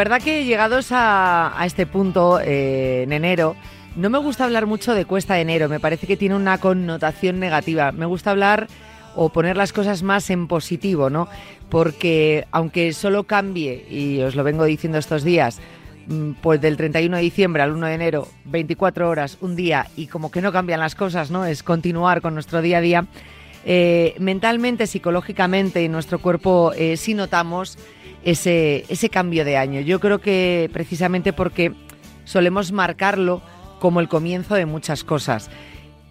verdad que llegados a, este punto eh, en enero, no me gusta hablar mucho de cuesta de enero, me parece que tiene una connotación negativa. Me gusta hablar o poner las cosas más en positivo, ¿no? Porque aunque solo cambie, y os lo vengo diciendo estos días, mm, pues del 31 de diciembre al 1 de enero, 24 horas, un día, y como que no cambian las cosas, ¿no? Es continuar con nuestro día a día. eh, mentalmente, psicológicamente, en nuestro cuerpo eh, sí notamos ese, ese cambio de año. Yo creo que precisamente porque solemos marcarlo como el comienzo de muchas cosas.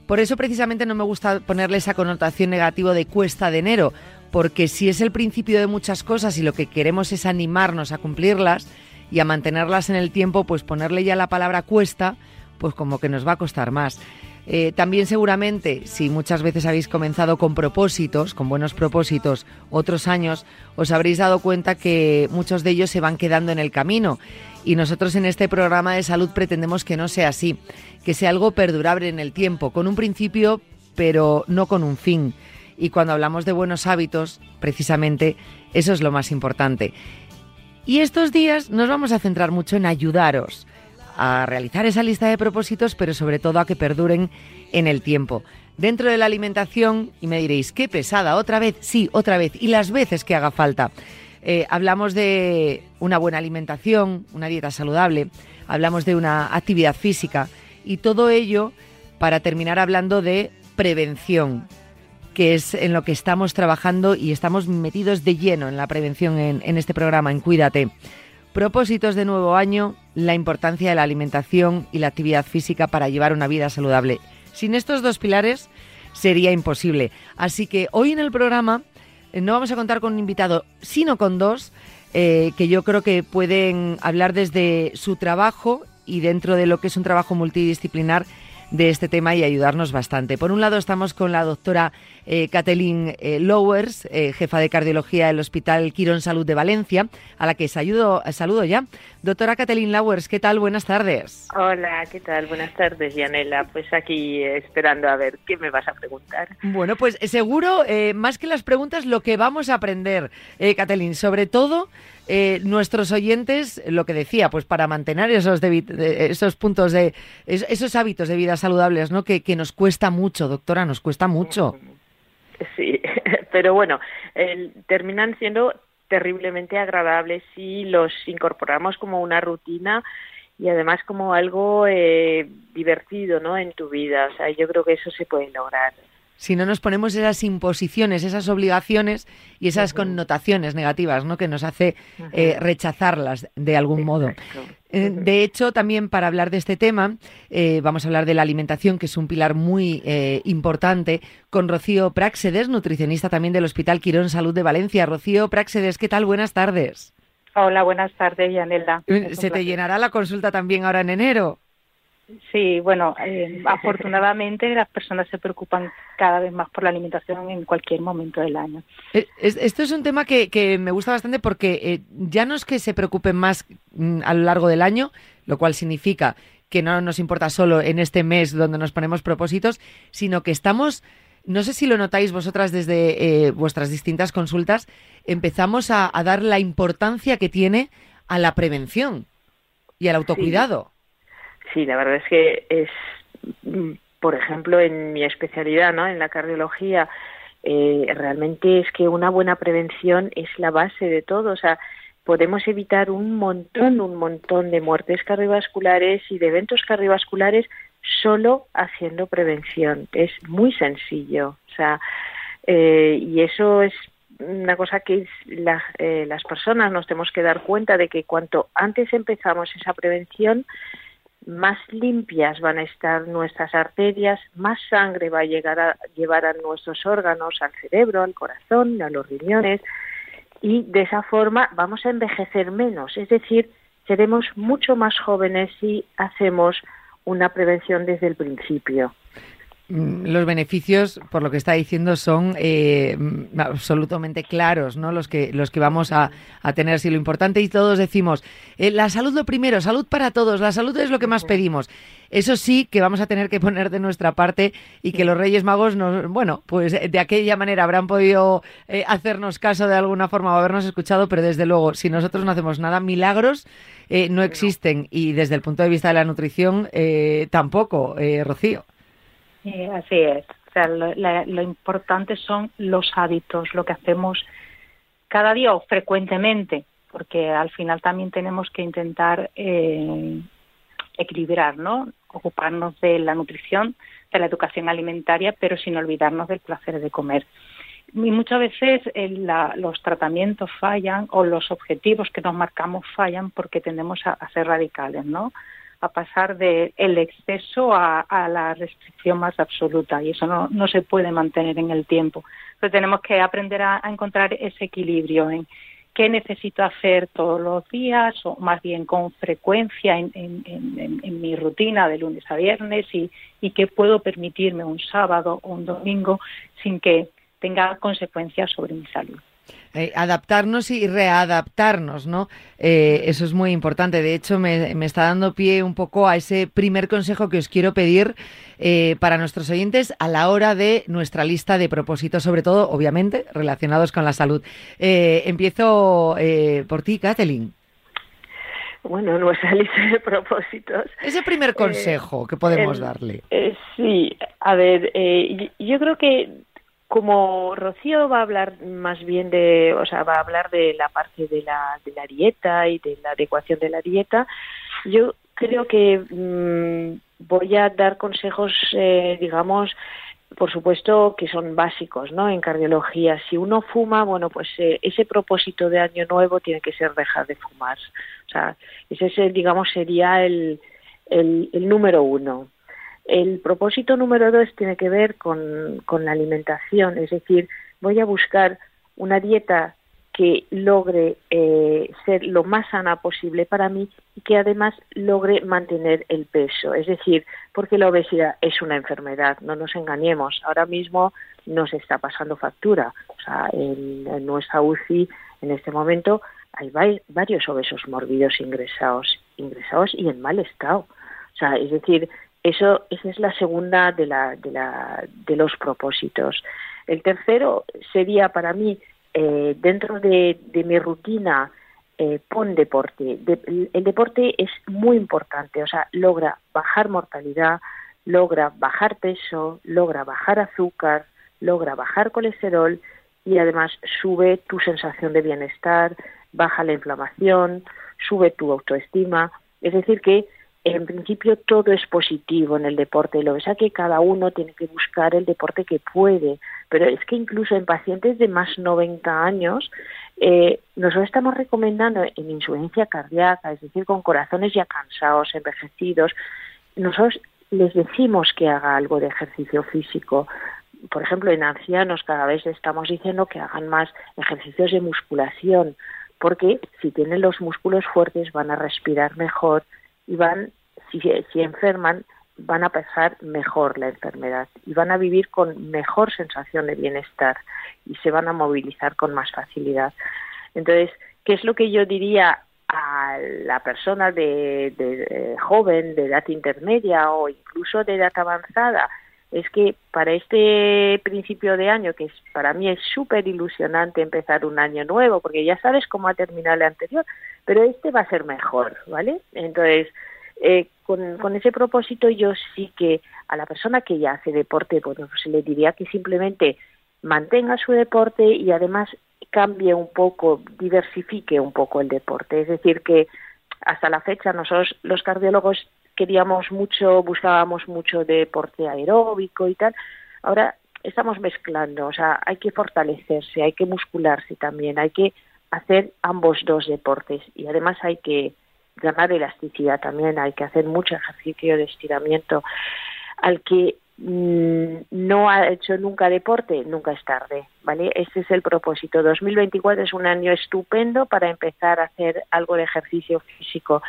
Por eso precisamente no me gusta ponerle esa connotación negativa de cuesta de enero, porque si es el principio de muchas cosas y lo que queremos es animarnos a cumplirlas y a mantenerlas en el tiempo, pues ponerle ya la palabra cuesta, pues como que nos va a costar más. Eh, también seguramente, si muchas veces habéis comenzado con propósitos, con buenos propósitos, otros años, os habréis dado cuenta que muchos de ellos se van quedando en el camino. Y nosotros en este programa de salud pretendemos que no sea así, que sea algo perdurable en el tiempo, con un principio, pero no con un fin. Y cuando hablamos de buenos hábitos, precisamente eso es lo más importante. Y estos días nos vamos a centrar mucho en ayudaros a realizar esa lista de propósitos, pero sobre todo a que perduren en el tiempo. Dentro de la alimentación, y me diréis, qué pesada, otra vez, sí, otra vez, y las veces que haga falta. Eh, hablamos de una buena alimentación, una dieta saludable, hablamos de una actividad física y todo ello para terminar hablando de prevención, que es en lo que estamos trabajando y estamos metidos de lleno en la prevención en, en este programa, en Cuídate. Propósitos de nuevo año, la importancia de la alimentación y la actividad física para llevar una vida saludable. Sin estos dos pilares sería imposible. Así que hoy en el programa eh, no vamos a contar con un invitado, sino con dos eh, que yo creo que pueden hablar desde su trabajo y dentro de lo que es un trabajo multidisciplinar de este tema y ayudarnos bastante. Por un lado estamos con la doctora eh, Kathleen eh, Lowers, eh, jefa de cardiología del Hospital Quirón Salud de Valencia, a la que saludo, saludo ya. Doctora Kathleen Lowers, ¿qué tal? Buenas tardes. Hola, ¿qué tal? Buenas tardes, Yanela. Pues aquí eh, esperando a ver qué me vas a preguntar. Bueno, pues seguro, eh, más que las preguntas, lo que vamos a aprender, eh, Kathleen, sobre todo eh, nuestros oyentes, lo que decía, pues para mantener esos, de- esos puntos de, es- esos hábitos de vida saludables, ¿no? Que, que nos cuesta mucho, doctora, nos cuesta mucho. Sí, pero bueno, el- terminan siendo terriblemente agradables si los incorporamos como una rutina y además como algo eh, divertido, ¿no? En tu vida. O sea, yo creo que eso se puede lograr. Si no nos ponemos esas imposiciones, esas obligaciones y esas connotaciones negativas, ¿no? Que nos hace eh, rechazarlas de algún modo. Eh. De hecho, también para hablar de este tema, eh, vamos a hablar de la alimentación, que es un pilar muy eh, importante, con Rocío Práxedes, nutricionista también del Hospital Quirón Salud de Valencia. Rocío Práxedes, ¿qué tal? Buenas tardes. Hola, buenas tardes, Yanela. Eh, Se te llenará la consulta también ahora en enero. Sí, bueno, eh, afortunadamente las personas se preocupan cada vez más por la alimentación en cualquier momento del año. Eh, es- Esto es un tema que, que me gusta bastante porque eh, ya no es que se preocupen más mm, a lo largo del año, lo cual significa que no nos importa solo en este mes donde nos ponemos propósitos, sino que estamos, no sé si lo notáis vosotras desde eh, vuestras distintas consultas, empezamos a, a dar la importancia que tiene a la prevención y al autocuidado. Sí, la verdad es que es, mm, por ejemplo, en mi especialidad, ¿no? En la cardiología, eh, realmente es que una buena prevención es la base de todo. O sea, podemos evitar un montón, un montón de muertes cardiovasculares y de eventos cardiovasculares solo haciendo prevención. Es muy sencillo. O sea, eh, y eso es una cosa que la- eh, las personas nos tenemos que dar cuenta de que cuanto antes empezamos esa prevención, más limpias van a estar nuestras arterias, más sangre va a llegar a llevar a nuestros órganos, al cerebro, al corazón, a los riñones, y de esa forma vamos a envejecer menos, es decir, seremos mucho más jóvenes si hacemos una prevención desde el principio. Mm, los beneficios, por lo que está diciendo, son eh, mm, absolutamente claros, ¿no? Los que, los que vamos a, a tener. Si lo importante, y todos decimos, eh, la salud lo primero, salud para todos, la salud es lo que más pedimos. Eso sí que vamos a tener que poner de nuestra parte y que los Reyes Magos nos, bueno, pues de aquella manera habrán podido eh, hacernos caso de alguna forma o habernos escuchado, pero desde luego, si nosotros no hacemos nada, milagros eh, no existen y desde el punto de vista de la nutrición eh, tampoco, Rocío. Así es. O sea, lo, importante son los hábitos, lo que hacemos cada día o frecuentemente, porque al final también tenemos que intentar eh, equilibrar, ¿no? Ocuparnos de la nutrición, de la educación alimentaria, pero sin olvidarnos del placer de comer. Y muchas veces eh, los tratamientos fallan o los objetivos que nos marcamos fallan porque tendemos a, ser radicales, ¿no? A pasar del exceso a, la restricción más absoluta y eso no, no se puede mantener en el tiempo. Entonces tenemos que aprender a, encontrar ese equilibrio en, qué necesito hacer todos los días o más bien con frecuencia en, mi rutina de lunes a viernes y, y qué puedo permitirme un sábado o un domingo sin que tenga consecuencias sobre mi salud. Eh, adaptarnos y readaptarnos, ¿no? Eh, eso es muy importante. De hecho, me, está dando pie un poco a ese primer consejo que os quiero pedir eh, para nuestros oyentes a la hora de nuestra lista de propósitos, sobre todo, obviamente, relacionados con la salud. empiezo por ti, Kathleen. Bueno, nuestra lista de propósitos. Ese primer consejo que podemos darle. sí, a ver, yo creo que como Rocío va a hablar más bien de, o sea, va a hablar de la parte de la, de la dieta y de la adecuación de la dieta, yo creo que mm, voy a dar consejos, eh, digamos, por supuesto que son básicos, ¿no? En cardiología, si uno fuma, bueno, pues eh, ese propósito de año nuevo tiene que ser dejar de fumar. O sea, ese, digamos, sería el, número uno. El propósito número dos tiene que ver con, la alimentación, es decir, voy a buscar una dieta que logre eh, ser lo más sana posible para mí y que además logre mantener el peso. Es decir, porque la obesidad es una enfermedad, no nos engañemos. Ahora mismo nos está pasando factura. O sea, en, nuestra UCI en este momento hay varios obesos mórbidos ingresados, ingresados y en mal estado. O sea, es decir, eso, es la segunda de, la, de, la, de los propósitos. El tercero sería para mí, eh, dentro de, de, mi rutina, eh, pon deporte. el deporte es muy importante, o sea, logra bajar mortalidad, logra bajar peso, logra bajar azúcar, logra bajar colesterol y además sube tu sensación de bienestar, baja la inflamación, sube tu autoestima. Es decir, que en principio todo es positivo en el deporte. Lo que pasa que cada uno tiene que buscar el deporte que puede. Pero es que incluso en pacientes de más 90 años, eh, nosotros estamos recomendando en insuficiencia cardíaca, es decir, con corazones ya cansados, envejecidos, nosotros les decimos que haga algo de ejercicio físico. Por ejemplo, en ancianos cada vez estamos diciendo que hagan más ejercicios de musculación, porque si tienen los músculos fuertes van a respirar mejor, y van, si, si enferman, van a pasar mejor la enfermedad y van a vivir con mejor sensación de bienestar y se van a movilizar con más facilidad. Entonces, ¿qué es lo que yo diría a la persona de, de, joven, de edad intermedia o incluso de edad avanzada? Es que para este principio de año, que es, para mí es súper ilusionante empezar un año nuevo, porque ya sabes cómo ha terminado el anterior, pero este va a ser mejor, ¿vale? Entonces, eh, con, ese propósito yo sí que a la persona que ya hace deporte, pues le diría que simplemente mantenga su deporte y además cambie un poco, diversifique un poco el deporte. Es decir, que hasta la fecha nosotros los cardiólogos queríamos mucho, buscábamos mucho deporte aeróbico y tal. Ahora estamos mezclando, o sea, hay que fortalecerse, hay que muscularse también, hay que hacer ambos dos deportes y además hay que ganar elasticidad también, hay que hacer mucho ejercicio de estiramiento. Al que mm, no ha hecho nunca deporte, nunca es tarde, ¿vale? Este es el propósito. 2024 es un año estupendo para empezar a hacer algo de ejercicio físico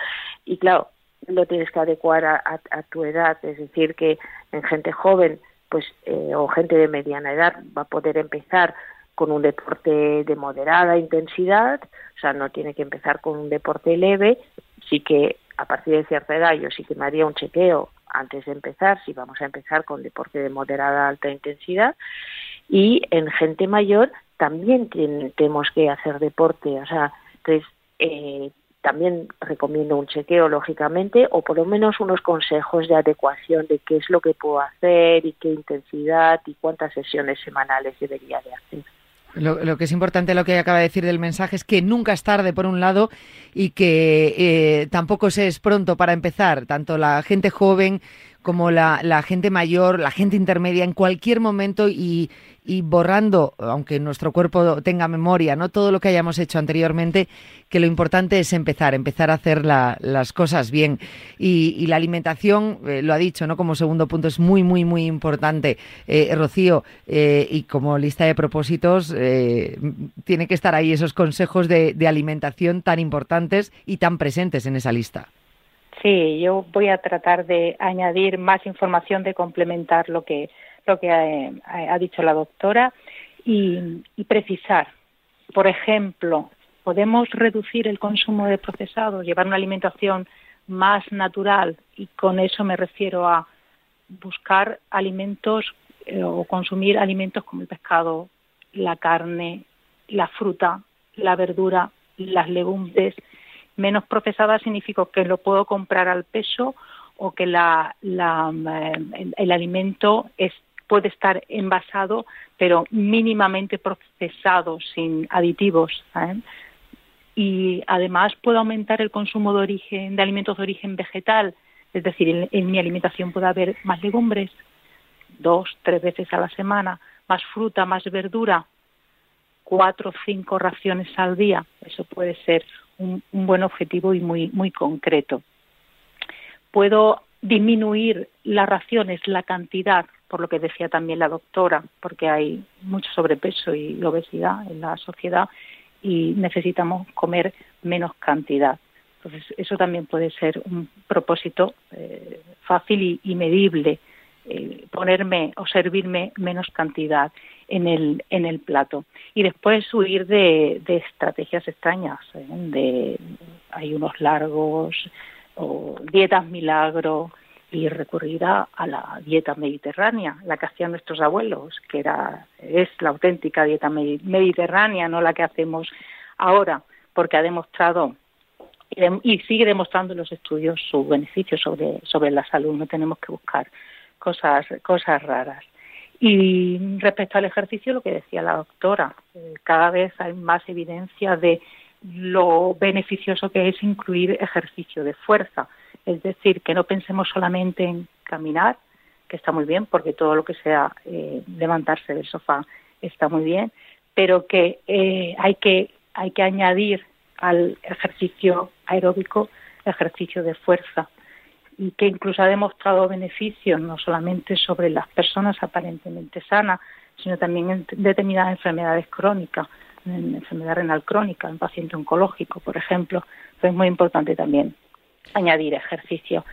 y claro, lo tienes que adecuar a, a tu edad, es decir, que en gente joven pues eh, o gente de mediana edad va a poder empezar con un deporte de moderada intensidad, o sea, no tiene que empezar con un deporte leve, sí que a partir de cierta edad yo sí que me haría un chequeo antes de empezar, si vamos a empezar con deporte de moderada alta intensidad, y en gente mayor también tenemos que hacer deporte, o sea, entonces eh, también recomiendo un chequeo, lógicamente, o por lo menos unos consejos de adecuación de qué es lo que puedo hacer y qué intensidad y cuántas sesiones semanales debería de hacer. Lo, que es importante, lo que acaba de decir del mensaje, es que nunca es tarde, por un lado, y que eh, tampoco se es pronto para empezar. Tanto la gente joven como la, gente mayor, la gente intermedia, en cualquier momento y, y, borrando, aunque nuestro cuerpo tenga memoria, no todo lo que hayamos hecho anteriormente, que lo importante es empezar, empezar a hacer las cosas bien. Y, la alimentación, eh, lo ha dicho, ¿no? Como segundo punto, es muy, muy, muy importante. Eh, Rocío, eh, y como lista de propósitos, tiene que estar ahí esos consejos de alimentación tan importantes y tan presentes en esa lista. Sí, yo voy a tratar de añadir más información, de complementar lo que, lo que eh, ha, dicho la doctora y, precisar. Por ejemplo, podemos reducir el consumo de procesados, llevar una alimentación más natural y con eso me refiero a buscar alimentos eh, o consumir alimentos como el pescado, la carne, la fruta, la verdura, las legumbres, menos procesada significa que lo puedo comprar al peso o que la, eh, el, alimento es, puede estar envasado, pero mínimamente procesado, sin aditivos. Y además puedo aumentar el consumo de origen de alimentos de origen vegetal, es decir, en, mi alimentación puede haber más legumbres, dos, tres veces a la semana, más fruta, más verdura, cuatro o cinco raciones al día. Eso puede ser un, buen objetivo y muy, muy concreto. Puedo disminuir las raciones, la cantidad, por lo que decía también la doctora, porque hay mucho sobrepeso y obesidad en la sociedad y necesitamos comer menos cantidad. Entonces, eso también puede ser un propósito eh, fácil y, medible, eh, ponerme o servirme menos cantidad en el, en el plato. Y después huir de, estrategias extrañas, ¿eh? de ayunos largos o dietas milagro y recurrir a, la dieta mediterránea, la que hacían nuestros abuelos, que era es la auténtica dieta mediterránea, no la que hacemos ahora, porque ha demostrado y sigue demostrando en los estudios su beneficio sobre, sobre la salud. No tenemos que buscar cosas, cosas raras. Y respecto al ejercicio, lo que decía la doctora, eh, cada vez hay más evidencia de lo beneficioso que es incluir ejercicio de fuerza. Es decir, que no pensemos solamente en caminar, que está muy bien, porque todo lo que sea eh, levantarse del sofá está muy bien, pero que, eh, hay que hay que añadir al ejercicio aeróbico ejercicio de fuerza y que incluso ha demostrado beneficios no solamente sobre las personas aparentemente sanas, sino también en determinadas enfermedades crónicas, en enfermedad renal crónica, en paciente oncológico, por ejemplo. es muy importante también añadir ejercicio.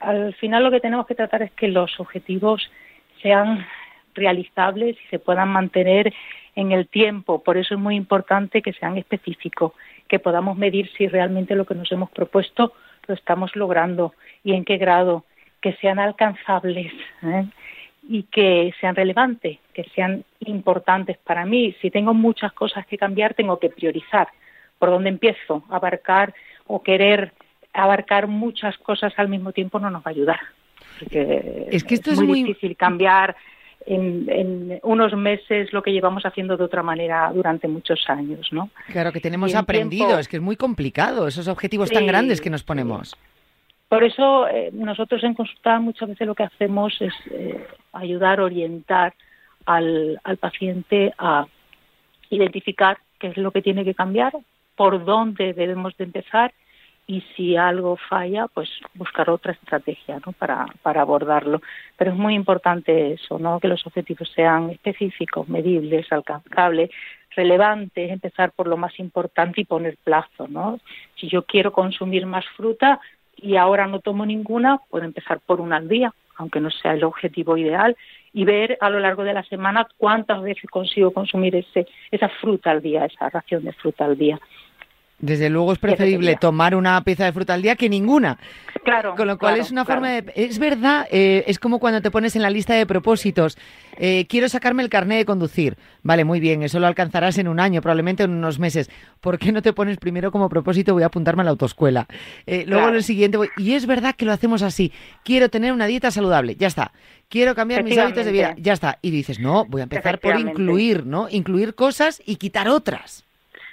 Al final lo que tenemos que tratar es que los objetivos sean realizables y se puedan mantener en el tiempo. Por eso es muy importante que sean específicos, que podamos medir si realmente lo que nos hemos propuesto lo estamos logrando y en qué grado, que sean alcanzables ¿eh? y que sean relevantes, que sean importantes para mí. Si tengo muchas cosas que cambiar, tengo que priorizar. ¿Por dónde empiezo? Abarcar o querer abarcar muchas cosas al mismo tiempo no nos va a ayudar. es que esto es, muy, difícil cambiar en, unos meses lo que llevamos haciendo de otra manera durante muchos años, ¿no? Claro, que tenemos aprendido, es que es muy complicado esos objetivos tan grandes que nos ponemos. Por eso eh, nosotros en consulta muchas veces lo que hacemos es eh, ayudar, orientar al, al paciente a identificar qué es lo que tiene que cambiar, por dónde debemos de empezar y si algo falla, pues buscar otra estrategia para, para abordarlo. Pero es muy importante eso, ¿no? que los objetivos sean específicos, medibles, alcanzables, relevantes, empezar por lo más importante y poner plazo. ¿no? Si yo quiero consumir más fruta y ahora no tomo ninguna, puedo empezar por una al día, aunque no sea el objetivo ideal, y ver a lo largo de la semana cuántas veces consigo consumir ese, esa fruta al día, esa ración de fruta al día. Desde luego es preferible tomar una pieza de fruta al día que ninguna. Claro. Con lo cual es una forma de. Es verdad, eh, es como cuando te pones en la lista de propósitos. Eh, quiero sacarme el carnet de conducir. Vale, muy bien, eso lo alcanzarás en un año, probablemente en unos meses. ¿Por qué no te pones primero como propósito voy a apuntarme a la autoescuela? Eh, luego en el siguiente voy. Y es verdad que lo hacemos así. Quiero tener una dieta saludable, ya está. Quiero cambiar mis hábitos de vida, ya está. Y dices, no, voy a empezar por incluir, ¿no? Incluir cosas y quitar otras.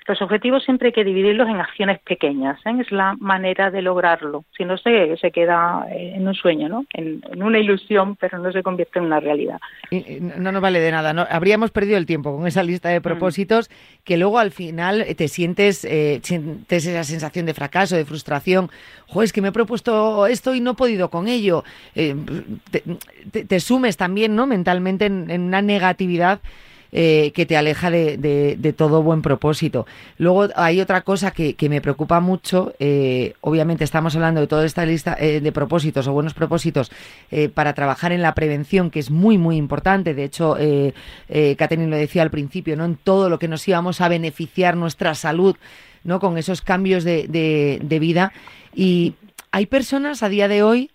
Los objetivos siempre hay que dividirlos en acciones pequeñas, ¿eh? es la manera de lograrlo. Si no, se, se queda eh, en un sueño, ¿no? En, una ilusión, pero no se convierte en una realidad. no nos vale de nada. ¿no? Habríamos perdido el tiempo con esa lista de mm. propósitos que luego al final te sientes, eh, sientes esa sensación de fracaso, de frustración. Joder, es que me he propuesto esto y no he podido con ello. te, sumes también, ¿no? Mentalmente en una negatividad eh, que te aleja de, todo buen propósito. Luego hay otra cosa que, me preocupa mucho, eh, obviamente estamos hablando de toda esta lista eh, de propósitos o buenos propósitos para trabajar en la prevención, que es muy, muy importante. De hecho, eh, lo decía al principio, ¿no? En todo lo que nos íbamos a beneficiar nuestra salud, ¿no? Con esos cambios de, de vida. Y hay personas a día de hoy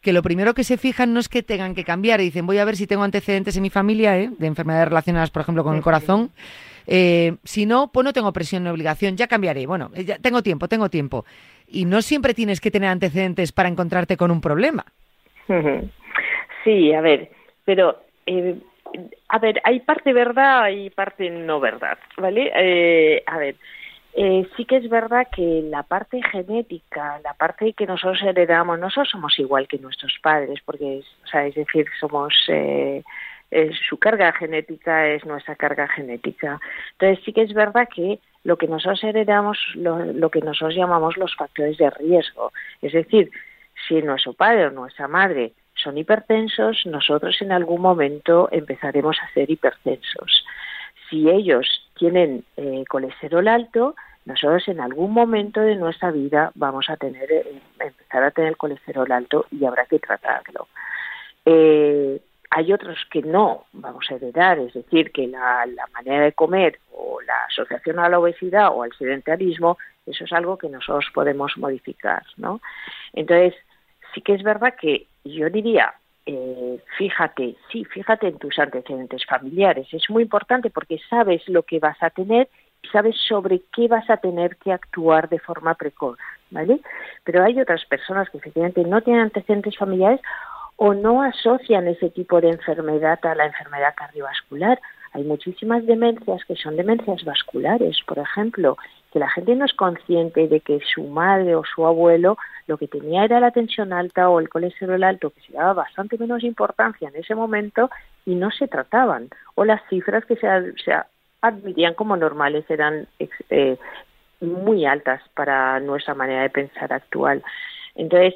que lo primero que se fijan no es que tengan que cambiar y dicen voy a ver si tengo antecedentes en mi familia ¿eh? de enfermedades relacionadas, por ejemplo, con el corazón. Eh, si no, pues no tengo presión ni obligación, ya cambiaré. Bueno, ya tengo tiempo, tengo tiempo. Y no siempre tienes que tener antecedentes para encontrarte con un problema. Sí, a ver, pero eh, a ver, hay parte verdad y parte no verdad, ¿vale? Eh, a ver, eh, sí que es verdad que la parte genética, la parte que nosotros heredamos, nosotros somos igual que nuestros padres, porque, es decir, somos eh, su carga genética es nuestra carga genética. Entonces sí que es verdad que lo que nosotros heredamos, lo, lo que nosotros llamamos los factores de riesgo, es decir, si nuestro padre o nuestra madre son hipertensos, nosotros en algún momento empezaremos a ser hipertensos. Si ellos tienen eh, colesterol alto, nosotros en algún momento de nuestra vida vamos a tener eh, empezar a tener colesterol alto y habrá que tratarlo. Eh, hay otros que no vamos a heredar, es decir, que la, manera de comer o la asociación a la obesidad o al sedentarismo, eso es algo que nosotros podemos modificar, ¿no? Entonces, sí que es verdad que yo diría, eh, fíjate, sí, fíjate en tus antecedentes familiares. Es muy importante porque sabes lo que vas a tener y sabes sobre qué vas a tener que actuar de forma precoz, ¿vale? Pero hay otras personas que efectivamente no tienen antecedentes familiares o no asocian ese tipo de enfermedad a la enfermedad cardiovascular. Hay muchísimas demencias que son demencias vasculares, por ejemplo, que la gente no es consciente de que su madre o su abuelo lo que tenía era la tensión alta o el colesterol alto, que se daba bastante menos importancia en ese momento y no se trataban, o las cifras que se, admitían como normales eran eh, muy altas para nuestra manera de pensar actual. Entonces,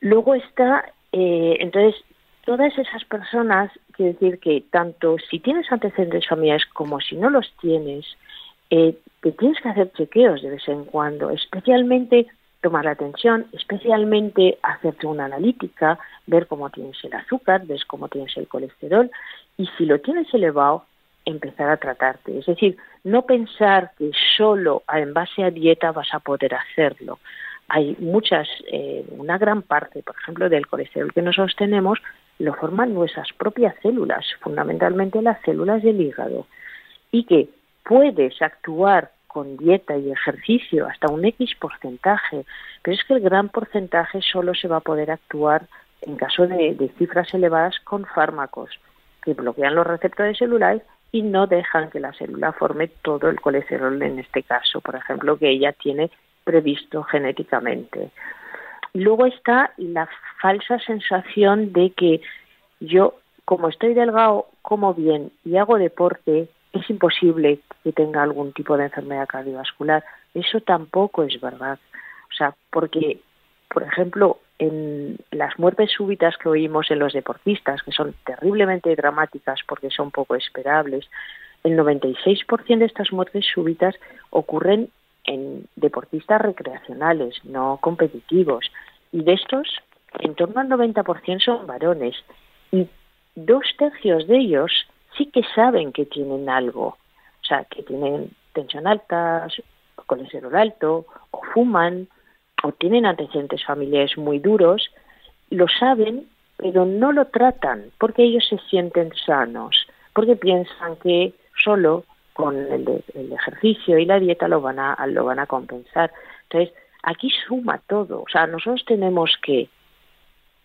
luego está, eh, entonces, todas esas personas, quiero decir que tanto si tienes antecedentes familiares como si no los tienes, eh, te tienes que hacer chequeos de vez en cuando, especialmente tomar la atención, especialmente hacerte una analítica, ver cómo tienes el azúcar, ver cómo tienes el colesterol y si lo tienes elevado, empezar a tratarte. Es decir, no pensar que solo en base a dieta vas a poder hacerlo. Hay muchas, eh, una gran parte, por ejemplo, del colesterol que nosotros tenemos, lo forman nuestras propias células, fundamentalmente las células del hígado, y que puedes actuar con dieta y ejercicio hasta un X porcentaje, pero es que el gran porcentaje solo se va a poder actuar en caso de, cifras elevadas con fármacos que bloquean los receptores celulares y no dejan que la célula forme todo el colesterol en este caso, por ejemplo, que ella tiene previsto genéticamente. Luego está la falsa sensación de que yo, como estoy delgado, como bien y hago deporte, es imposible que tenga algún tipo de enfermedad cardiovascular. Eso tampoco es verdad. O sea, porque, por ejemplo, en las muertes súbitas que oímos en los deportistas, que son terriblemente dramáticas porque son poco esperables, el 96% de estas muertes súbitas ocurren en deportistas recreacionales, no competitivos. Y de estos, en torno al 90% son varones y dos tercios de ellos sí que saben que tienen algo, o sea, que tienen tensión alta, colesterol alto, o fuman, o tienen antecedentes familiares muy duros, lo saben, pero no lo tratan porque ellos se sienten sanos, porque piensan que solo con el, ejercicio y la dieta lo van a lo van a compensar. Entonces, aquí suma todo. O sea, nosotros tenemos que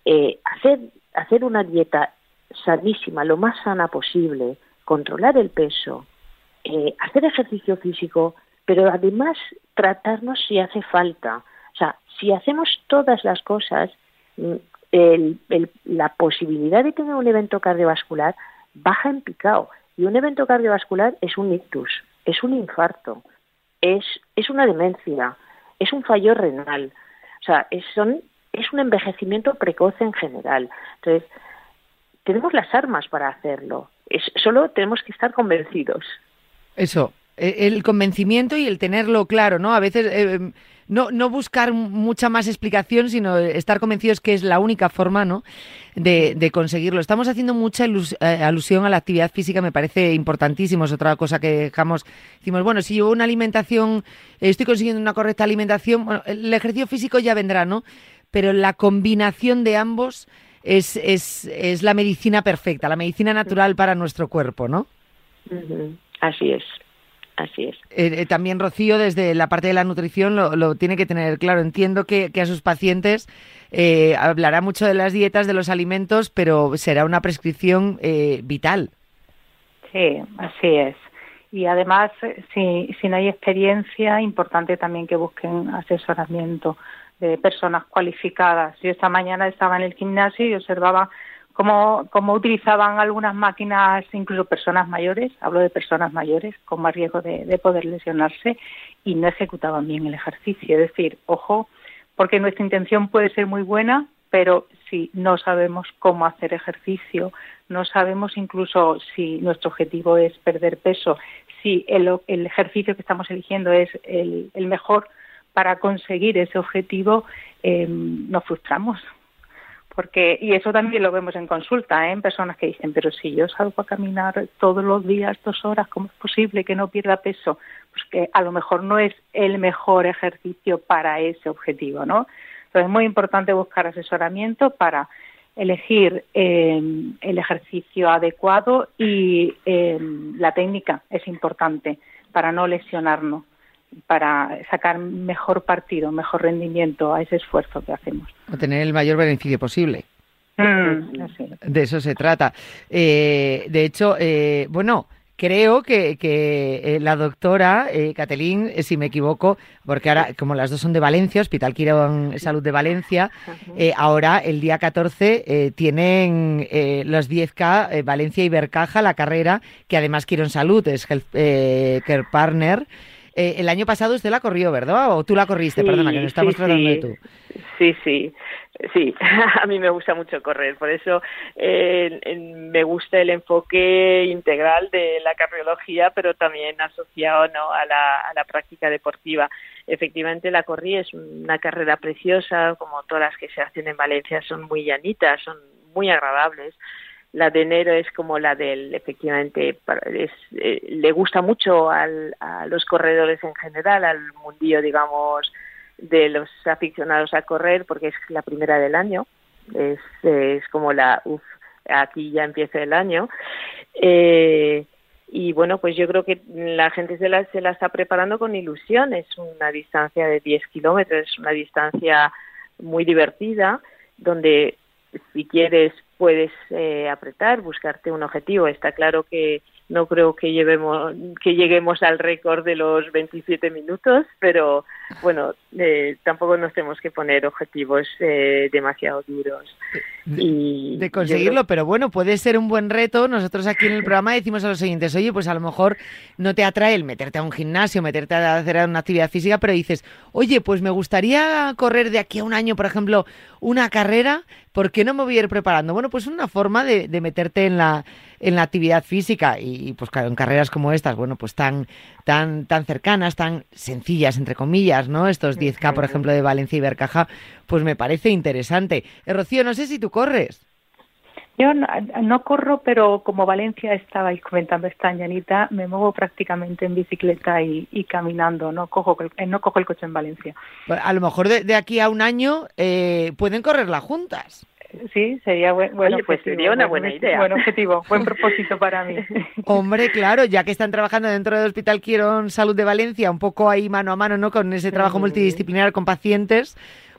eh, hacer, hacer una dieta sanísima, lo más sana posible, controlar el peso, eh, hacer ejercicio físico, pero además tratarnos si hace falta. O sea, si hacemos todas las cosas, mm, la posibilidad de tener un evento cardiovascular baja en picado. Y un evento cardiovascular es un ictus, es un infarto, es, es una demencia, es un fallo renal. O sea, es, son, es un envejecimiento precoz en general. Entonces, tenemos las armas para hacerlo. Es, solo tenemos que estar convencidos. Eso, e, el convencimiento y el tenerlo claro, ¿no? A veces eh, no, no buscar mucha más explicación, sino estar convencidos que es la única forma ¿no? de, conseguirlo. Estamos haciendo mucha eh, alusión a la actividad física, me parece importantísimo. Es otra cosa que dejamos. Decimos, bueno, si yo una alimentación, estoy consiguiendo una correcta alimentación, bueno, el ejercicio físico ya vendrá, ¿no? Pero la combinación de ambos es, es, es la medicina perfecta, la medicina natural para nuestro cuerpo, ¿no? Así es. Así es. Eh, eh, también Rocío, desde la parte de la nutrición, lo, tiene que tener claro. Entiendo que, a sus pacientes eh, hablará mucho de las dietas, de los alimentos, pero será una prescripción vital. Sí, así es. Y además, si, si no hay experiencia, importante también que busquen asesoramiento de personas cualificadas. Yo esta mañana estaba en el gimnasio y observaba cómo, utilizaban algunas máquinas, incluso personas mayores, hablo de personas mayores con más riesgo de, poder lesionarse y no ejecutaban bien el ejercicio. Es decir, ojo, porque nuestra intención puede ser muy buena, pero si no sabemos cómo hacer ejercicio, no sabemos incluso si nuestro objetivo es perder peso, si el, ejercicio que estamos eligiendo es el, mejor para conseguir ese objetivo, eh, nos frustramos porque y eso también lo vemos en consulta, ¿eh? en personas que dicen, pero si yo salgo a caminar todos los días dos horas, ¿cómo es posible que no pierda peso? Pues que a lo mejor no es el mejor ejercicio para ese objetivo, ¿no? Entonces es muy importante buscar asesoramiento para elegir eh, el ejercicio adecuado y la técnica es importante para no lesionarnos para sacar mejor partido, mejor rendimiento a ese esfuerzo que hacemos. O tener el mayor beneficio posible. Mm, de eso se trata. Eh, de hecho, eh, bueno, creo que, eh, la doctora eh, Catelín, si me equivoco, porque ahora, como las dos son de Valencia, Hospital Quirón Salud de Valencia, ahora el día 14 tienen los 10K Valencia y Bercaja, la carrera, que además Quirón Salud es Health Care Partner. Eh, el año pasado usted la corrió, ¿verdad? ¿O tú la corriste? Perdona, que nos estamos tratando de tú. Sí, sí, sí. a mí me gusta mucho correr. Por eso eh, me gusta el enfoque integral de la cardiología, pero también asociado ¿no? a, la, a la práctica deportiva. Efectivamente, la corrí es una carrera preciosa, como todas las que se hacen en Valencia, son muy llanitas, son muy agradables la de enero es como la del, efectivamente, eh, le gusta mucho a los corredores en general, al mundillo, digamos, de los aficionados a correr, porque es la primera del año, es, es como la, uff, aquí ya empieza el año. Eh, y bueno, pues yo creo que la gente se la, se la está preparando con ilusión, es una distancia de 10 kilómetros, es una distancia muy divertida, donde si quieres puedes eh, apretar, buscarte un objetivo. Está claro que no creo que llevemos que lleguemos al récord de los 27 minutos, pero bueno, eh, tampoco nos tenemos que poner objetivos eh, demasiado duros. Y de conseguirlo, pero bueno, puede ser un buen reto. Nosotros aquí en el programa decimos a los siguientes, oye, pues a lo mejor no te atrae el meterte a un gimnasio, meterte a hacer una actividad física, pero dices, oye, pues me gustaría correr de aquí a un año, por ejemplo, una carrera ¿por qué no me voy a ir preparando? Bueno, pues una forma de, de meterte en la, en la actividad física y, pues claro, en carreras como estas, bueno, pues tan, tan, tan cercanas, tan sencillas, entre comillas, ¿no? Estos 10K, por ejemplo, de Valencia y Bercaja, pues me parece interesante. Eh, Rocío, no sé si tú corres. Yo no, corro, pero como Valencia estabais comentando esta mañanita, me muevo prácticamente en bicicleta y, caminando. No cojo, eh, no cojo el coche en Valencia. Pues a lo mejor de, aquí a un año eh, pueden correrla juntas. Sí, sería bueno. pues sería una buena idea. Buen objetivo, buen propósito para mí. Hombre, claro, ya que están trabajando dentro del Hospital Quirón Salud de Valencia, un poco ahí mano a mano, ¿no? Con ese trabajo multidisciplinar con pacientes,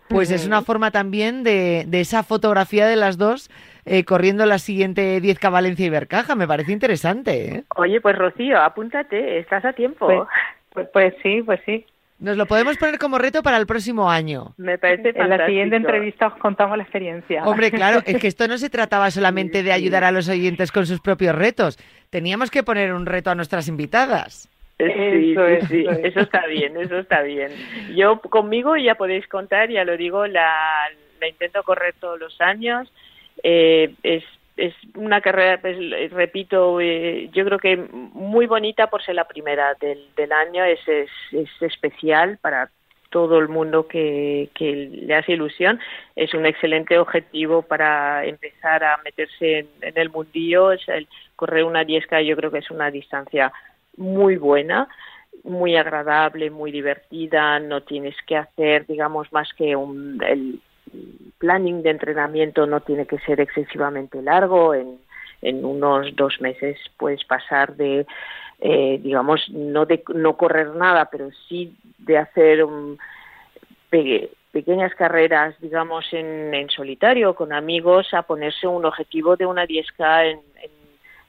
pues es una forma también de, de esa fotografía de las dos eh, corriendo la siguiente 10K Valencia y Bercaja. Me parece interesante. ¿eh? Oye, pues Rocío, apúntate, estás a tiempo. Pues, pues, pues, sí, pues sí. Nos lo podemos poner como reto para el próximo año. Me parece En la siguiente entrevista os contamos la experiencia. Hombre, claro, es que esto no se trataba solamente de ayudar a los oyentes con sus propios retos. Teníamos que poner un reto a nuestras invitadas. Sí, sí, eso está bien, eso está bien. Yo conmigo ya podéis contar, ya lo digo, la, la intento correr todos los años eh, es, es una carrera, pues, repito, eh, yo creo que muy bonita por ser la primera del, del año, es, es, es especial para todo el mundo que, que, le hace ilusión. Es un excelente objetivo para empezar a meterse en, el mundillo. Es el, correr una 10K yo creo que es una distancia muy buena, muy agradable, muy divertida. No tienes que hacer, digamos, más que un, el, planning de entrenamiento no tiene que ser excesivamente largo. En, unos dos meses puedes pasar de, eh, digamos, no de no correr nada, pero sí de hacer pequeñas carreras, digamos, en, en, solitario con amigos, a ponerse un objetivo de una 10K en,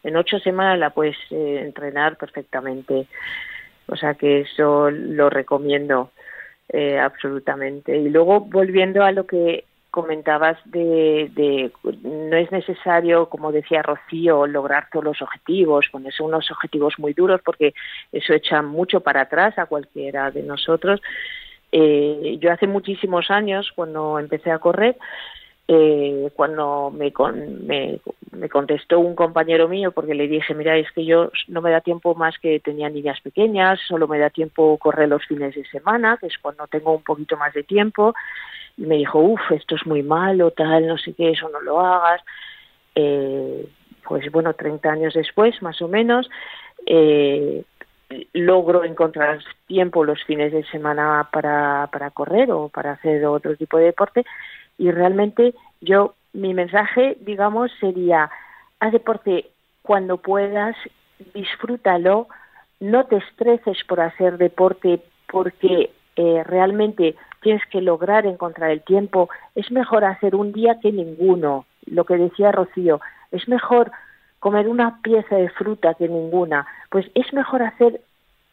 en, ocho semanas la puedes eh, entrenar perfectamente. O sea que eso lo recomiendo. Eh, absolutamente. Y luego, volviendo a lo que comentabas de, de, no es necesario, como decía Rocío, lograr todos los objetivos, ponerse unos objetivos muy duros, porque eso echa mucho para atrás a cualquiera de nosotros. Eh, yo hace muchísimos años, cuando empecé a correr, eh, cuando me, me, me, contestó un compañero mío porque le dije, mira, es que yo no me da tiempo más que tenía niñas pequeñas, solo me da tiempo correr los fines de semana, que es cuando tengo un poquito más de tiempo, y me dijo, uff, esto es muy malo, tal, no sé qué, eso no lo hagas. Eh, pues bueno, 30 años después, más o menos, eh, logro encontrar tiempo los fines de semana para, para correr o para hacer otro tipo de deporte y realmente yo, mi mensaje, digamos, sería, haz deporte cuando puedas, disfrútalo, no te estreses por hacer deporte porque eh, realmente tienes que lograr encontrar el tiempo. Es mejor hacer un día que ninguno, lo que decía Rocío, es mejor comer una pieza de fruta que ninguna, pues es mejor hacer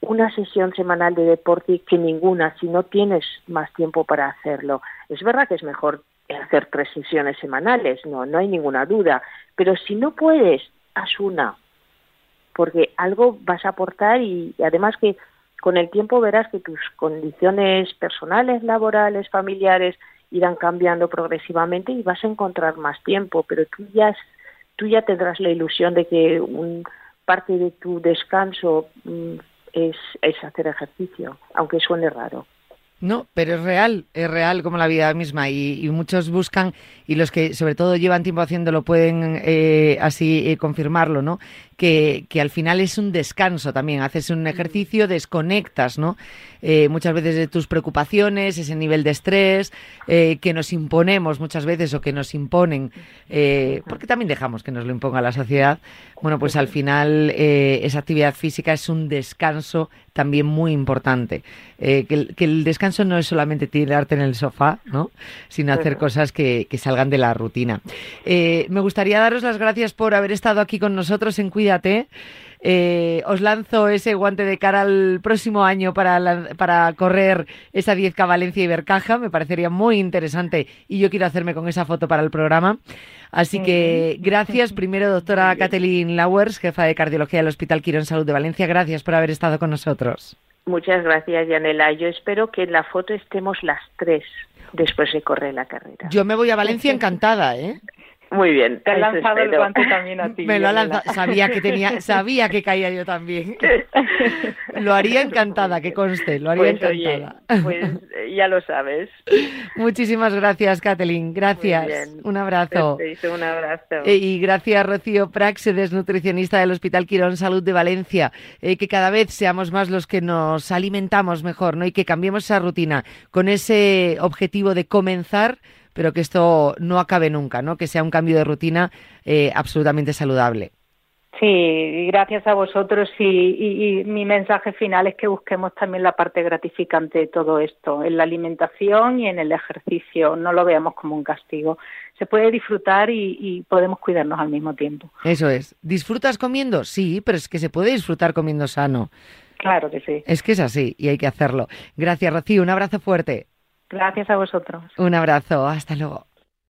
una sesión semanal de deporte que ninguna si no tienes más tiempo para hacerlo. Es verdad que es mejor hacer tres sesiones semanales, no, no hay ninguna duda, pero si no puedes, haz una, porque algo vas a aportar y, además que con el tiempo verás que tus condiciones personales, laborales, familiares irán cambiando progresivamente y vas a encontrar más tiempo, pero tú ya, tú ya tendrás la ilusión de que un, parte de tu descanso mm, es hacer ejercicio, aunque suene raro. No, pero es real, es real como la vida misma y, muchos buscan y los que sobre todo llevan tiempo haciéndolo pueden eh, así eh, confirmarlo, ¿no? Que, que, al final es un descanso también, haces un ejercicio, desconectas, ¿no? Eh, muchas veces de tus preocupaciones, ese nivel de estrés que nos imponemos muchas veces o que nos imponen, porque también dejamos que nos lo imponga la sociedad. Bueno, pues al final esa actividad física es un descanso también muy importante. que el descanso descanso no es solamente tirarte en el sofá, ¿no? sino hacer cosas que, salgan de la rutina. Eh, me gustaría daros las gracias por haber estado aquí con nosotros en Cuídate. Eh, os lanzo ese guante de cara al próximo año para, para correr esa 10K Valencia y Bercaja. Me parecería muy interesante y yo quiero hacerme con esa foto para el programa. Así que gracias primero, doctora Kathleen Lauers, jefa de cardiología del Hospital Quirón Salud de Valencia. Gracias por haber estado con nosotros. Muchas gracias, Yanela. Yo espero que en la foto estemos las tres. después se corre la carrera. Yo me voy a Valencia encantada, ¿eh? Muy bien. Te ha lanzado el guante también a ti. Me lo ha lanzado. Sabía que tenía, sabía que caía yo también. lo haría encantada, que conste, lo haría pues, encantada. pues ya lo sabes. Muchísimas gracias, Kathleen. Gracias. Un abrazo. un abrazo. Eh, y gracias, Rocío Praxedes, nutricionista del Hospital Quirón Salud de Valencia. Eh, que cada vez seamos más los que nos alimentamos mejor, ¿no? Y que cambiemos esa rutina con ese objetivo de comenzar pero que esto no acabe nunca, ¿no? Que sea un cambio de rutina eh, absolutamente saludable. Sí, gracias a vosotros y, mi mensaje final es que busquemos también la parte gratificante de todo esto, en la alimentación y en el ejercicio, no lo veamos como un castigo. Se puede disfrutar y, y podemos cuidarnos al mismo tiempo. Eso es. ¿Disfrutas comiendo? Sí, pero es que se puede disfrutar comiendo sano. Claro que sí. Es que es así y hay que hacerlo. Gracias, Rocío. Un abrazo fuerte. Gracias a vosotros. Un abrazo, hasta luego.